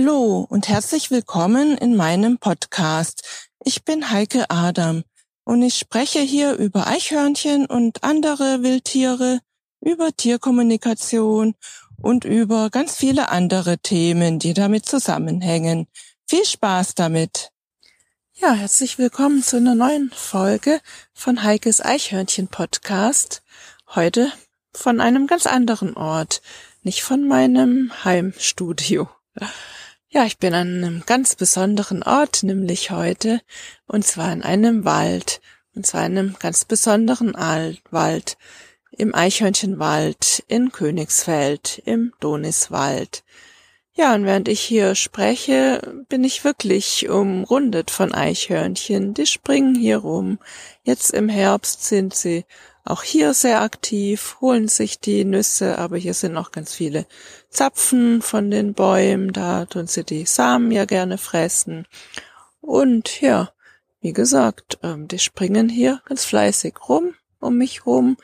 Hallo und herzlich willkommen in meinem Podcast. Ich bin Heike Adam und ich spreche hier über Eichhörnchen und andere Wildtiere, über Tierkommunikation und über ganz viele andere Themen, die damit zusammenhängen. Viel Spaß damit! Ja, herzlich willkommen zu einer neuen Folge von Heikes Eichhörnchen Podcast. Heute von einem ganz anderen Ort, nicht von meinem Heimstudio. Ja, ich bin an einem ganz besonderen Ort, nämlich heute, und zwar in einem Wald, und zwar in einem ganz besonderen Wald, im Eichhörnchenwald in Königsfeld, im Doniswald. Ja, und während ich hier spreche, bin ich wirklich umrundet von Eichhörnchen. Die springen hier rum. Jetzt im Herbst sind sie auch hier sehr aktiv, holen sich die Nüsse, aber hier sind noch ganz viele Zapfen von den Bäumen, da tun sie die Samen ja gerne fressen. Und ja, wie gesagt, ähm, die springen hier ganz fleißig rum, um mich rum,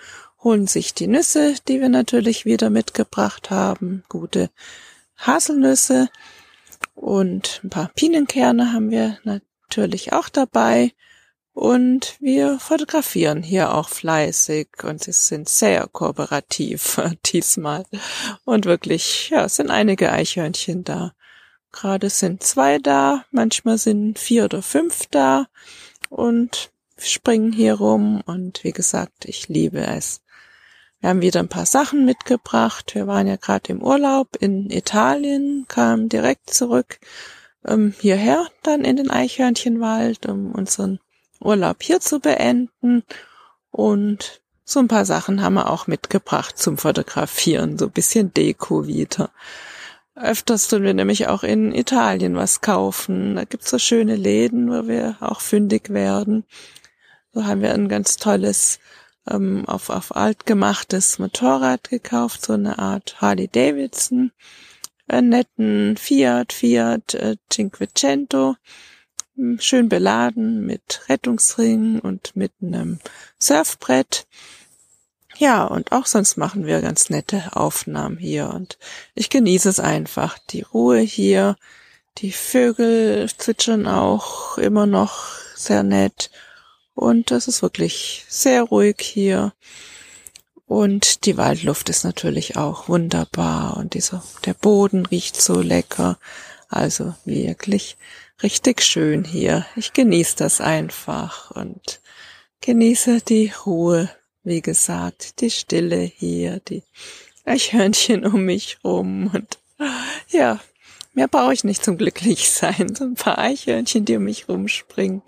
holen sich die Nüsse, die wir natürlich wieder mitgebracht haben, gute Haselnüsse und ein paar Pinienkerne haben wir natürlich auch dabei. Und wir fotografieren hier auch fleißig und sie sind sehr kooperativ diesmal. Und wirklich, ja, es sind einige Eichhörnchen da. Gerade sind zwei da, manchmal sind vier oder fünf da und springen hier rum und wie gesagt, ich liebe es. Wir haben wieder ein paar Sachen mitgebracht. Wir waren ja gerade im Urlaub in Italien, kamen direkt zurück ähm, hierher, dann in den Eichhörnchenwald, um unseren Urlaub hier zu beenden. Und so ein paar Sachen haben wir auch mitgebracht zum Fotografieren, so ein bisschen Deko wieder. Öfters tun wir nämlich auch in Italien was kaufen. Da gibt's so schöne Läden, wo wir auch fündig werden. So haben wir ein ganz tolles, ähm, auf, auf alt gemachtes Motorrad gekauft, so eine Art Harley Davidson, einen netten Fiat, Fiat äh, Cinquecento schön beladen mit Rettungsring und mit einem Surfbrett. Ja, und auch sonst machen wir ganz nette Aufnahmen hier und ich genieße es einfach, die Ruhe hier. Die Vögel zwitschern auch immer noch sehr nett und das ist wirklich sehr ruhig hier. Und die Waldluft ist natürlich auch wunderbar und dieser, der Boden riecht so lecker. Also wirklich richtig schön hier. Ich genieße das einfach und genieße die Ruhe, wie gesagt, die Stille hier, die Eichhörnchen um mich rum und ja, mehr brauche ich nicht zum Glücklichsein. So ein paar Eichhörnchen, die um mich rumspringen.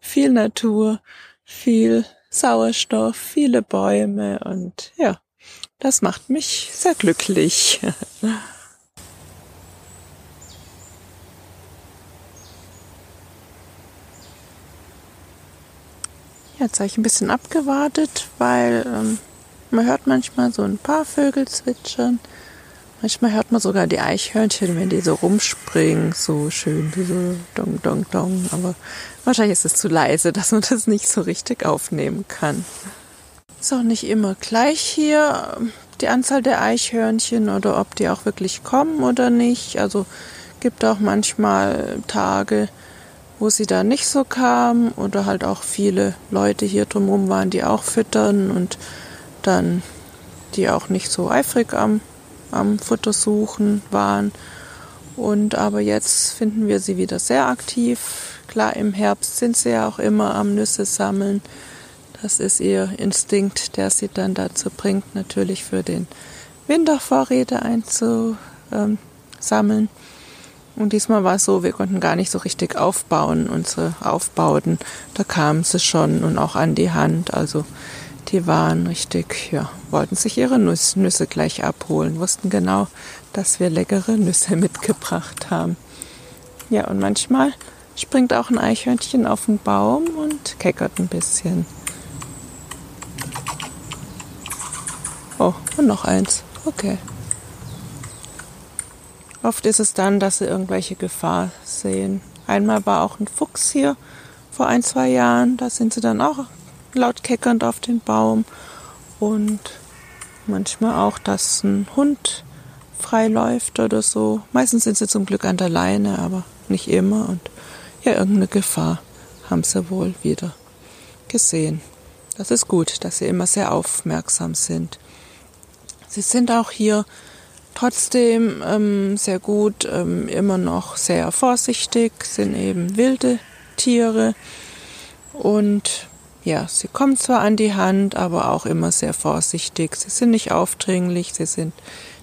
Viel Natur, viel Sauerstoff, viele Bäume und ja, das macht mich sehr glücklich. Jetzt habe ich ein bisschen abgewartet, weil ähm, man hört manchmal so ein paar Vögel zwitschern. Manchmal hört man sogar die Eichhörnchen, wenn die so rumspringen, so schön, so dong, dong, dong. Aber wahrscheinlich ist es zu leise, dass man das nicht so richtig aufnehmen kann. Ist auch nicht immer gleich hier die Anzahl der Eichhörnchen oder ob die auch wirklich kommen oder nicht. Also gibt auch manchmal Tage, wo sie da nicht so kam oder halt auch viele Leute hier drumherum waren, die auch füttern und dann die auch nicht so eifrig am, am Futter suchen waren. Und aber jetzt finden wir sie wieder sehr aktiv. Klar, im Herbst sind sie ja auch immer am Nüsse sammeln. Das ist ihr Instinkt, der sie dann dazu bringt, natürlich für den Wintervorräte einzusammeln. Und diesmal war es so, wir konnten gar nicht so richtig aufbauen, unsere Aufbauten. Da kamen sie schon und auch an die Hand. Also die waren richtig, ja, wollten sich ihre Nüsse, Nüsse gleich abholen, wussten genau, dass wir leckere Nüsse mitgebracht haben. Ja, und manchmal springt auch ein Eichhörnchen auf den Baum und keckert ein bisschen. Oh, und noch eins. Okay. Oft ist es dann, dass sie irgendwelche Gefahr sehen. Einmal war auch ein Fuchs hier vor ein, zwei Jahren. Da sind sie dann auch laut keckernd auf den Baum. Und manchmal auch, dass ein Hund frei läuft oder so. Meistens sind sie zum Glück an der Leine, aber nicht immer. Und ja, irgendeine Gefahr haben sie wohl wieder gesehen. Das ist gut, dass sie immer sehr aufmerksam sind. Sie sind auch hier trotzdem ähm, sehr gut, ähm, immer noch sehr vorsichtig, sind eben wilde Tiere und ja, sie kommen zwar an die Hand, aber auch immer sehr vorsichtig. Sie sind nicht aufdringlich, sie sind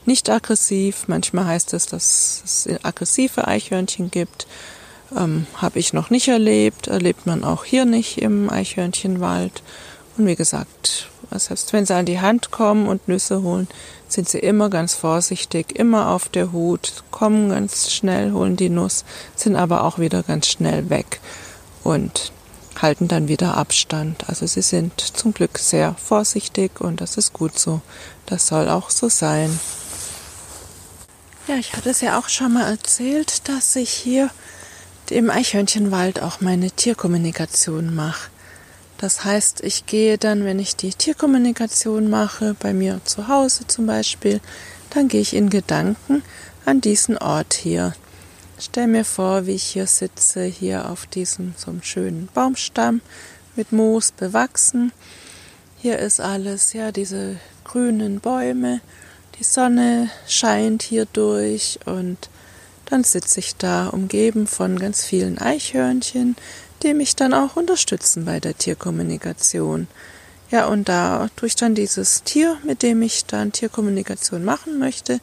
nicht aggressiv. Manchmal heißt es, dass es aggressive Eichhörnchen gibt. Ähm, Habe ich noch nicht erlebt, erlebt man auch hier nicht im Eichhörnchenwald. Und wie gesagt, selbst wenn sie an die Hand kommen und Nüsse holen, sind sie immer ganz vorsichtig, immer auf der Hut, kommen ganz schnell, holen die Nuss, sind aber auch wieder ganz schnell weg und halten dann wieder Abstand. Also sie sind zum Glück sehr vorsichtig und das ist gut so. Das soll auch so sein. Ja, ich hatte es ja auch schon mal erzählt, dass ich hier im Eichhörnchenwald auch meine Tierkommunikation mache. Das heißt, ich gehe dann, wenn ich die Tierkommunikation mache, bei mir zu Hause zum Beispiel, dann gehe ich in Gedanken an diesen Ort hier. Stell mir vor, wie ich hier sitze, hier auf diesem so einem schönen Baumstamm mit Moos bewachsen. Hier ist alles, ja, diese grünen Bäume, die Sonne scheint hier durch und dann sitze ich da umgeben von ganz vielen Eichhörnchen, die mich dann auch unterstützen bei der Tierkommunikation. Ja, und da durch dann dieses Tier, mit dem ich dann Tierkommunikation machen möchte,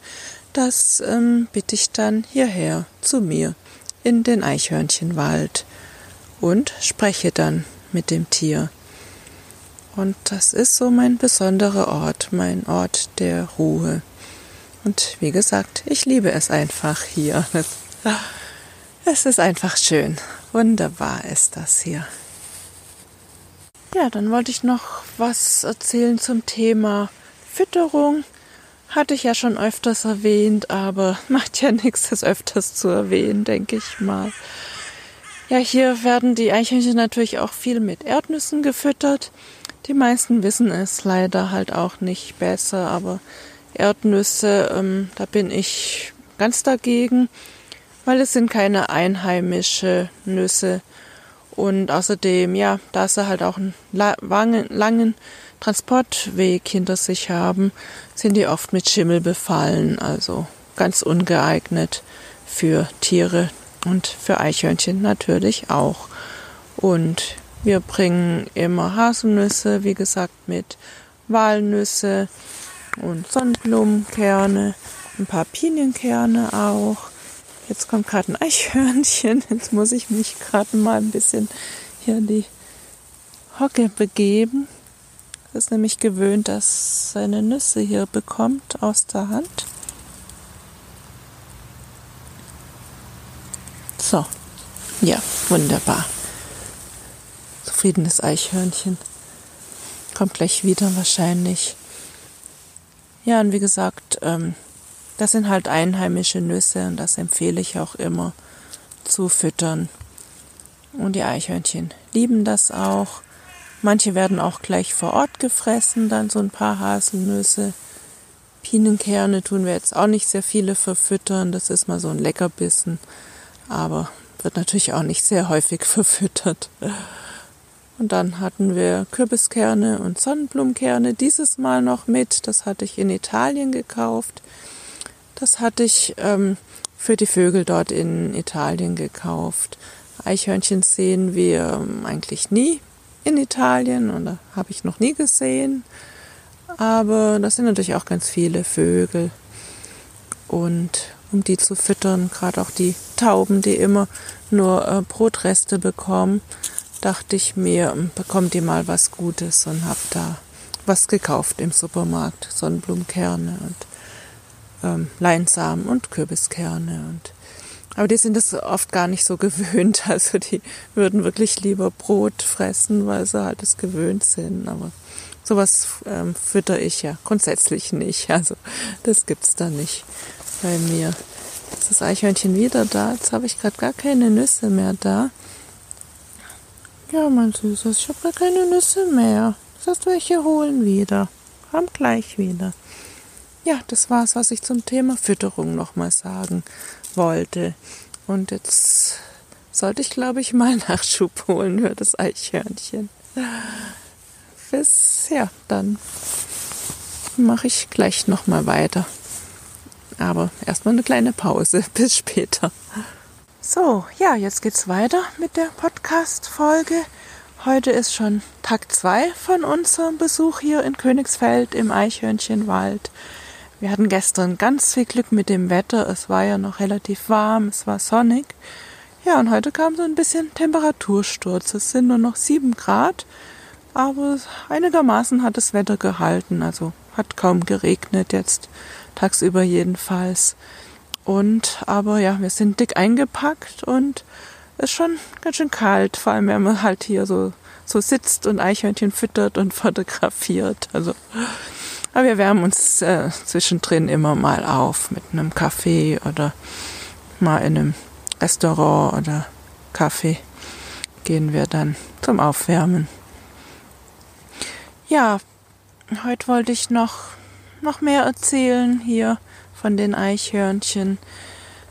das ähm, bitte ich dann hierher zu mir in den Eichhörnchenwald und spreche dann mit dem Tier. Und das ist so mein besonderer Ort, mein Ort der Ruhe. Und wie gesagt, ich liebe es einfach hier. Es ist einfach schön. Wunderbar ist das hier. Ja, dann wollte ich noch was erzählen zum Thema Fütterung. Hatte ich ja schon öfters erwähnt, aber macht ja nichts, das öfters zu erwähnen, denke ich mal. Ja, hier werden die Eichhörnchen natürlich auch viel mit Erdnüssen gefüttert. Die meisten wissen es leider halt auch nicht besser, aber Erdnüsse, ähm, da bin ich ganz dagegen weil es sind keine einheimische Nüsse. Und außerdem, ja, da sie halt auch einen langen Transportweg hinter sich haben, sind die oft mit Schimmel befallen, also ganz ungeeignet für Tiere und für Eichhörnchen natürlich auch. Und wir bringen immer Haselnüsse, wie gesagt, mit Walnüsse und Sonnenblumenkerne, ein paar Pinienkerne auch. Jetzt kommt gerade ein Eichhörnchen. Jetzt muss ich mich gerade mal ein bisschen hier in die Hocke begeben. Das ist nämlich gewöhnt, dass seine Nüsse hier bekommt aus der Hand. So, ja, wunderbar. Zufriedenes Eichhörnchen. Kommt gleich wieder wahrscheinlich. Ja, und wie gesagt, ähm, das sind halt einheimische Nüsse und das empfehle ich auch immer zu füttern. Und die Eichhörnchen lieben das auch. Manche werden auch gleich vor Ort gefressen, dann so ein paar Haselnüsse. Pinienkerne tun wir jetzt auch nicht sehr viele verfüttern, das ist mal so ein Leckerbissen, aber wird natürlich auch nicht sehr häufig verfüttert. Und dann hatten wir Kürbiskerne und Sonnenblumenkerne dieses Mal noch mit. Das hatte ich in Italien gekauft. Das hatte ich ähm, für die Vögel dort in Italien gekauft. Eichhörnchen sehen wir ähm, eigentlich nie in Italien oder habe ich noch nie gesehen. Aber das sind natürlich auch ganz viele Vögel. Und um die zu füttern, gerade auch die Tauben, die immer nur äh, Brotreste bekommen, dachte ich mir, ähm, bekommt ihr mal was Gutes und habe da was gekauft im Supermarkt, Sonnenblumenkerne und ähm, Leinsamen und Kürbiskerne und aber die sind es oft gar nicht so gewöhnt. Also die würden wirklich lieber Brot fressen, weil sie halt es gewöhnt sind. Aber sowas ähm, fütter ich ja grundsätzlich nicht. Also das gibt's da nicht bei mir. Jetzt ist das Eichhörnchen wieder da. Jetzt habe ich gerade gar keine Nüsse mehr da. Ja, mein Süßes, ich habe gar keine Nüsse mehr. Das heißt, welche holen wieder. Haben gleich wieder. Ja, das war's, was ich zum Thema Fütterung nochmal sagen wollte. Und jetzt sollte ich, glaube ich, mal Nachschub holen für das Eichhörnchen. Bis, ja, dann mache ich gleich nochmal weiter. Aber erstmal eine kleine Pause. Bis später. So, ja, jetzt geht's weiter mit der Podcast-Folge. Heute ist schon Tag zwei von unserem Besuch hier in Königsfeld im Eichhörnchenwald. Wir hatten gestern ganz viel Glück mit dem Wetter. Es war ja noch relativ warm, es war sonnig. Ja, und heute kam so ein bisschen Temperatursturz. Es sind nur noch sieben Grad, aber einigermaßen hat das Wetter gehalten. Also hat kaum geregnet jetzt, tagsüber jedenfalls. Und aber ja, wir sind dick eingepackt und ist schon ganz schön kalt, vor allem wenn man halt hier so, so sitzt und Eichhörnchen füttert und fotografiert. Also, aber wir wärmen uns äh, zwischendrin immer mal auf mit einem Kaffee oder mal in einem Restaurant oder Kaffee gehen wir dann zum Aufwärmen. Ja, heute wollte ich noch, noch mehr erzählen hier von den Eichhörnchen.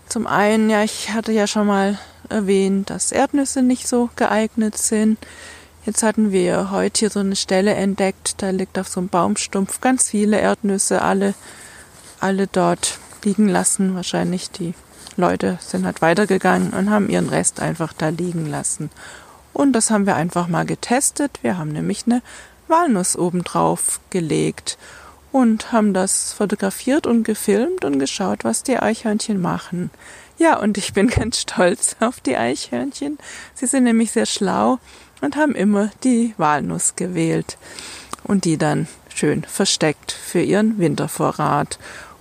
Zum einen, ja, ich hatte ja schon mal erwähnt, dass Erdnüsse nicht so geeignet sind. Jetzt hatten wir heute hier so eine Stelle entdeckt, da liegt auf so einem Baumstumpf ganz viele Erdnüsse, alle, alle dort liegen lassen. Wahrscheinlich die Leute sind halt weitergegangen und haben ihren Rest einfach da liegen lassen. Und das haben wir einfach mal getestet. Wir haben nämlich eine Walnuss obendrauf gelegt und haben das fotografiert und gefilmt und geschaut, was die Eichhörnchen machen. Ja, und ich bin ganz stolz auf die Eichhörnchen. Sie sind nämlich sehr schlau und haben immer die Walnuss gewählt und die dann schön versteckt für ihren Wintervorrat.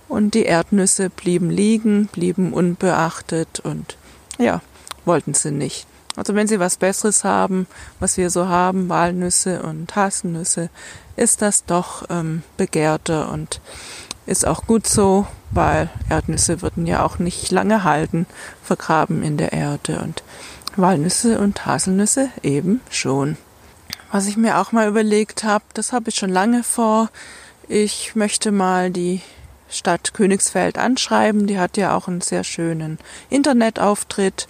Und die Erdnüsse blieben liegen, blieben unbeachtet und ja, wollten sie nicht. Also wenn Sie was Besseres haben, was wir so haben, Walnüsse und Haselnüsse, ist das doch ähm, begehrter und ist auch gut so, weil Erdnüsse würden ja auch nicht lange halten, vergraben in der Erde und Walnüsse und Haselnüsse eben schon. Was ich mir auch mal überlegt habe, das habe ich schon lange vor. Ich möchte mal die Stadt Königsfeld anschreiben. Die hat ja auch einen sehr schönen Internetauftritt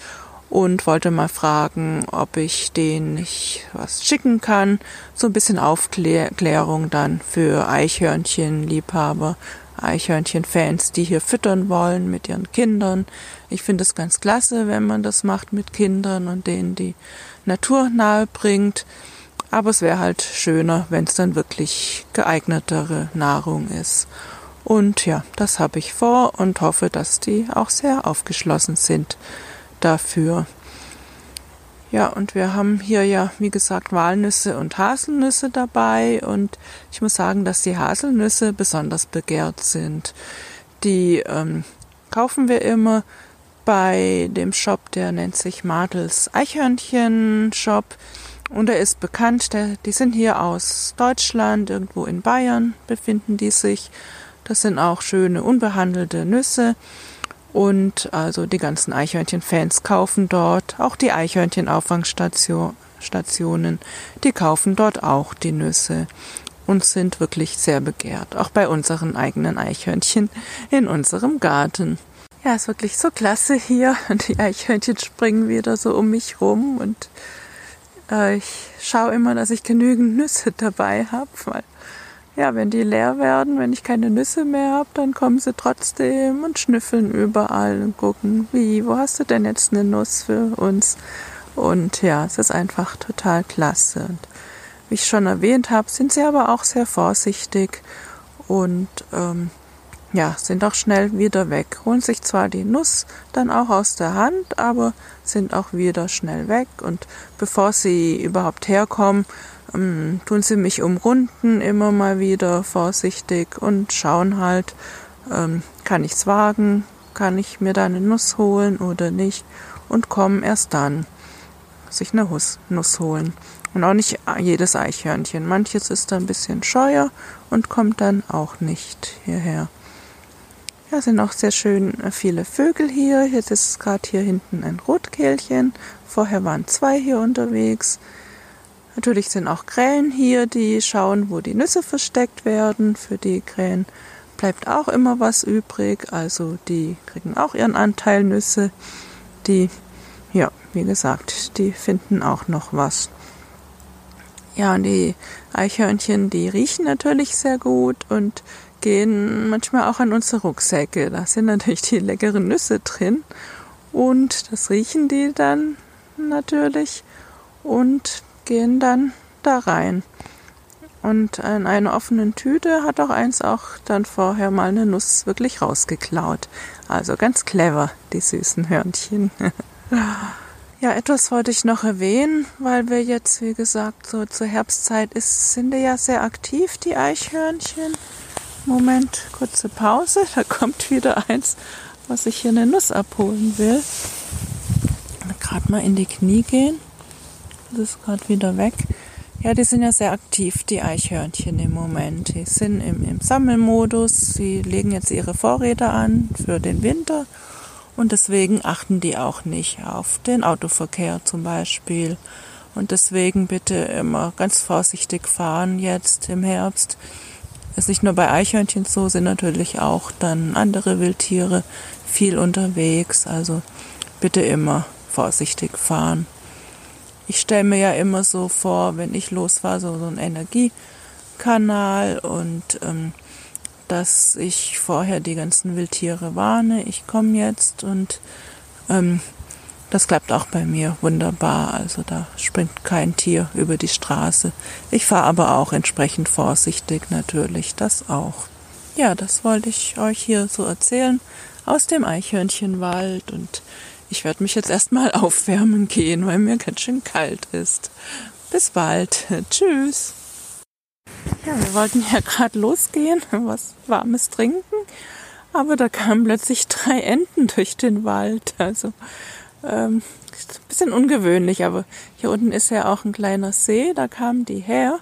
und wollte mal fragen, ob ich denen nicht was schicken kann. So ein bisschen Aufklärung dann für Eichhörnchenliebhaber, Eichhörnchenfans, die hier füttern wollen mit ihren Kindern. Ich finde es ganz klasse, wenn man das macht mit Kindern und denen die Natur nahe bringt. Aber es wäre halt schöner, wenn es dann wirklich geeignetere Nahrung ist. Und ja, das habe ich vor und hoffe, dass die auch sehr aufgeschlossen sind dafür. Ja, und wir haben hier ja, wie gesagt, Walnüsse und Haselnüsse dabei und ich muss sagen, dass die Haselnüsse besonders begehrt sind. Die ähm, kaufen wir immer bei dem Shop, der nennt sich Martels Eichhörnchen Shop und er ist bekannt, der, die sind hier aus Deutschland, irgendwo in Bayern befinden die sich. Das sind auch schöne unbehandelte Nüsse und also die ganzen Eichhörnchen-Fans kaufen dort, auch die Eichhörnchen-Auffangstationen, die kaufen dort auch die Nüsse und sind wirklich sehr begehrt, auch bei unseren eigenen Eichhörnchen in unserem Garten. Ja, ist wirklich so klasse hier und die Eichhörnchen springen wieder so um mich rum und äh, ich schaue immer, dass ich genügend Nüsse dabei habe, weil ja, wenn die leer werden, wenn ich keine Nüsse mehr habe, dann kommen sie trotzdem und schnüffeln überall und gucken, wie, wo hast du denn jetzt eine Nuss für uns? Und ja, es ist einfach total klasse. Und wie ich schon erwähnt habe, sind sie aber auch sehr vorsichtig und ähm, ja, sind auch schnell wieder weg. Holen sich zwar die Nuss dann auch aus der Hand, aber sind auch wieder schnell weg. Und bevor sie überhaupt herkommen, ähm, tun sie mich umrunden immer mal wieder vorsichtig und schauen halt, ähm, kann ich's wagen, kann ich mir da eine Nuss holen oder nicht und kommen erst dann sich eine Nuss holen. Und auch nicht jedes Eichhörnchen. Manches ist da ein bisschen scheuer und kommt dann auch nicht hierher. Ja, sind auch sehr schön äh, viele Vögel hier. Jetzt ist gerade hier hinten ein Rotkehlchen. Vorher waren zwei hier unterwegs. Natürlich sind auch Krähen hier, die schauen, wo die Nüsse versteckt werden. Für die Krähen bleibt auch immer was übrig. Also die kriegen auch ihren Anteil Nüsse. Die, ja, wie gesagt, die finden auch noch was. Ja, und die Eichhörnchen, die riechen natürlich sehr gut und gehen manchmal auch an unsere Rucksäcke. Da sind natürlich die leckeren Nüsse drin und das riechen die dann natürlich und gehen dann da rein. Und in einer offenen Tüte hat auch eins auch dann vorher mal eine Nuss wirklich rausgeklaut. Also ganz clever, die süßen Hörnchen. ja, etwas wollte ich noch erwähnen, weil wir jetzt, wie gesagt, so zur Herbstzeit ist, sind ja sehr aktiv, die Eichhörnchen. Moment, kurze Pause. Da kommt wieder eins, was ich hier eine Nuss abholen will. Gerade mal in die Knie gehen. Das ist gerade wieder weg. Ja, die sind ja sehr aktiv, die Eichhörnchen im Moment. Die sind im, im Sammelmodus. Sie legen jetzt ihre Vorräte an für den Winter. Und deswegen achten die auch nicht auf den Autoverkehr zum Beispiel. Und deswegen bitte immer ganz vorsichtig fahren jetzt im Herbst. Ist nicht nur bei Eichhörnchen so, sind natürlich auch dann andere Wildtiere viel unterwegs. Also bitte immer vorsichtig fahren ich stelle mir ja immer so vor, wenn ich losfahre, so, so ein Energiekanal und ähm, dass ich vorher die ganzen Wildtiere warne, ich komme jetzt und ähm, das klappt auch bei mir wunderbar. Also da springt kein Tier über die Straße. Ich fahre aber auch entsprechend vorsichtig natürlich, das auch. Ja, das wollte ich euch hier so erzählen aus dem Eichhörnchenwald und ich werde mich jetzt erstmal aufwärmen gehen, weil mir ganz schön kalt ist. Bis bald. Tschüss. Ja, wir wollten ja gerade losgehen, was warmes trinken, aber da kamen plötzlich drei Enten durch den Wald. Also ähm, ein bisschen ungewöhnlich, aber hier unten ist ja auch ein kleiner See, da kamen die her.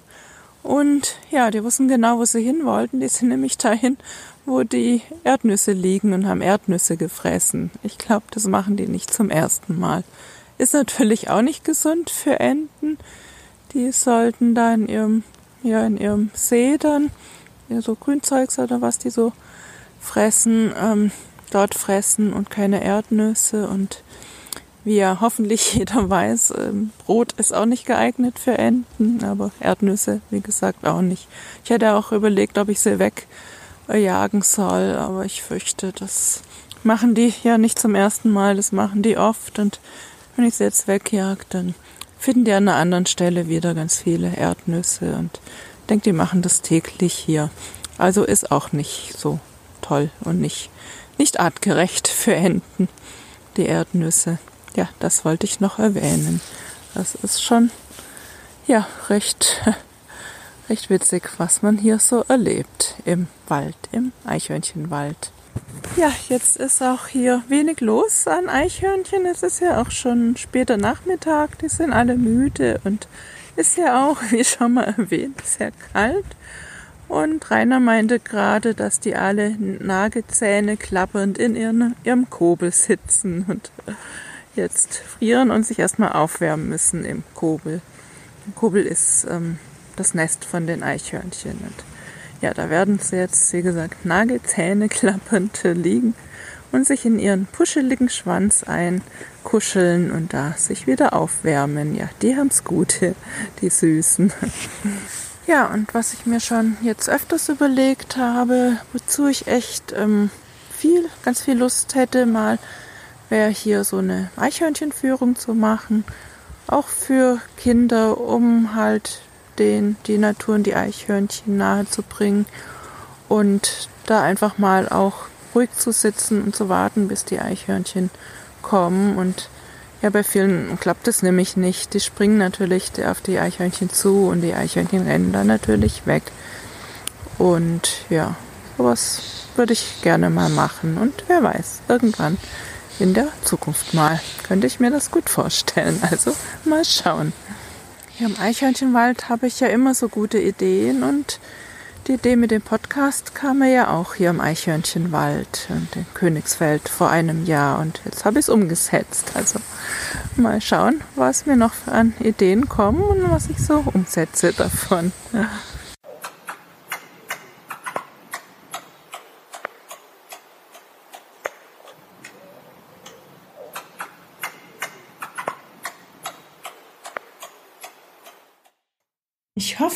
Und ja, die wussten genau, wo sie hin wollten. Die sind nämlich dahin, wo die Erdnüsse liegen und haben Erdnüsse gefressen. Ich glaube, das machen die nicht zum ersten Mal. Ist natürlich auch nicht gesund für Enten. Die sollten da in ihrem, ja, in ihrem See dann, ja, so Grünzeugs oder was die so fressen, ähm, dort fressen und keine Erdnüsse und wie ja hoffentlich jeder weiß, ähm, Brot ist auch nicht geeignet für Enten, aber Erdnüsse, wie gesagt, auch nicht. Ich hätte auch überlegt, ob ich sie weg jagen soll. Aber ich fürchte, das machen die ja nicht zum ersten Mal, das machen die oft. Und wenn ich sie jetzt wegjag, dann finden die an einer anderen Stelle wieder ganz viele Erdnüsse. Und ich denke, die machen das täglich hier. Also ist auch nicht so toll und nicht, nicht artgerecht für Enten, die Erdnüsse. Ja, das wollte ich noch erwähnen. Das ist schon, ja, recht Echt witzig, was man hier so erlebt im Wald, im Eichhörnchenwald. Ja, jetzt ist auch hier wenig los an Eichhörnchen. Es ist ja auch schon später Nachmittag. Die sind alle müde und ist ja auch, wie schon mal erwähnt, sehr kalt. Und Rainer meinte gerade, dass die alle Nagezähne klappernd in ihren, ihrem Kobel sitzen und jetzt frieren und sich erstmal aufwärmen müssen im Kobel. Kobel ist ähm, das Nest von den Eichhörnchen. Und ja, da werden sie jetzt, wie gesagt, Nagelzähne klappernd liegen und sich in ihren puscheligen Schwanz einkuscheln und da sich wieder aufwärmen. Ja, die haben's Gute, die Süßen. Ja, und was ich mir schon jetzt öfters überlegt habe, wozu ich echt ähm, viel, ganz viel Lust hätte, mal wäre hier so eine Eichhörnchenführung zu machen. Auch für Kinder, um halt den, die Natur und die Eichhörnchen nahe zu bringen und da einfach mal auch ruhig zu sitzen und zu warten, bis die Eichhörnchen kommen. Und ja, bei vielen klappt es nämlich nicht. Die springen natürlich auf die Eichhörnchen zu und die Eichhörnchen rennen dann natürlich weg. Und ja, sowas würde ich gerne mal machen. Und wer weiß, irgendwann in der Zukunft mal könnte ich mir das gut vorstellen. Also mal schauen. Hier im Eichhörnchenwald habe ich ja immer so gute Ideen und die Idee mit dem Podcast kam mir ja auch hier im Eichhörnchenwald und in Königsfeld vor einem Jahr und jetzt habe ich es umgesetzt. Also mal schauen, was mir noch an Ideen kommen und was ich so umsetze davon. Ich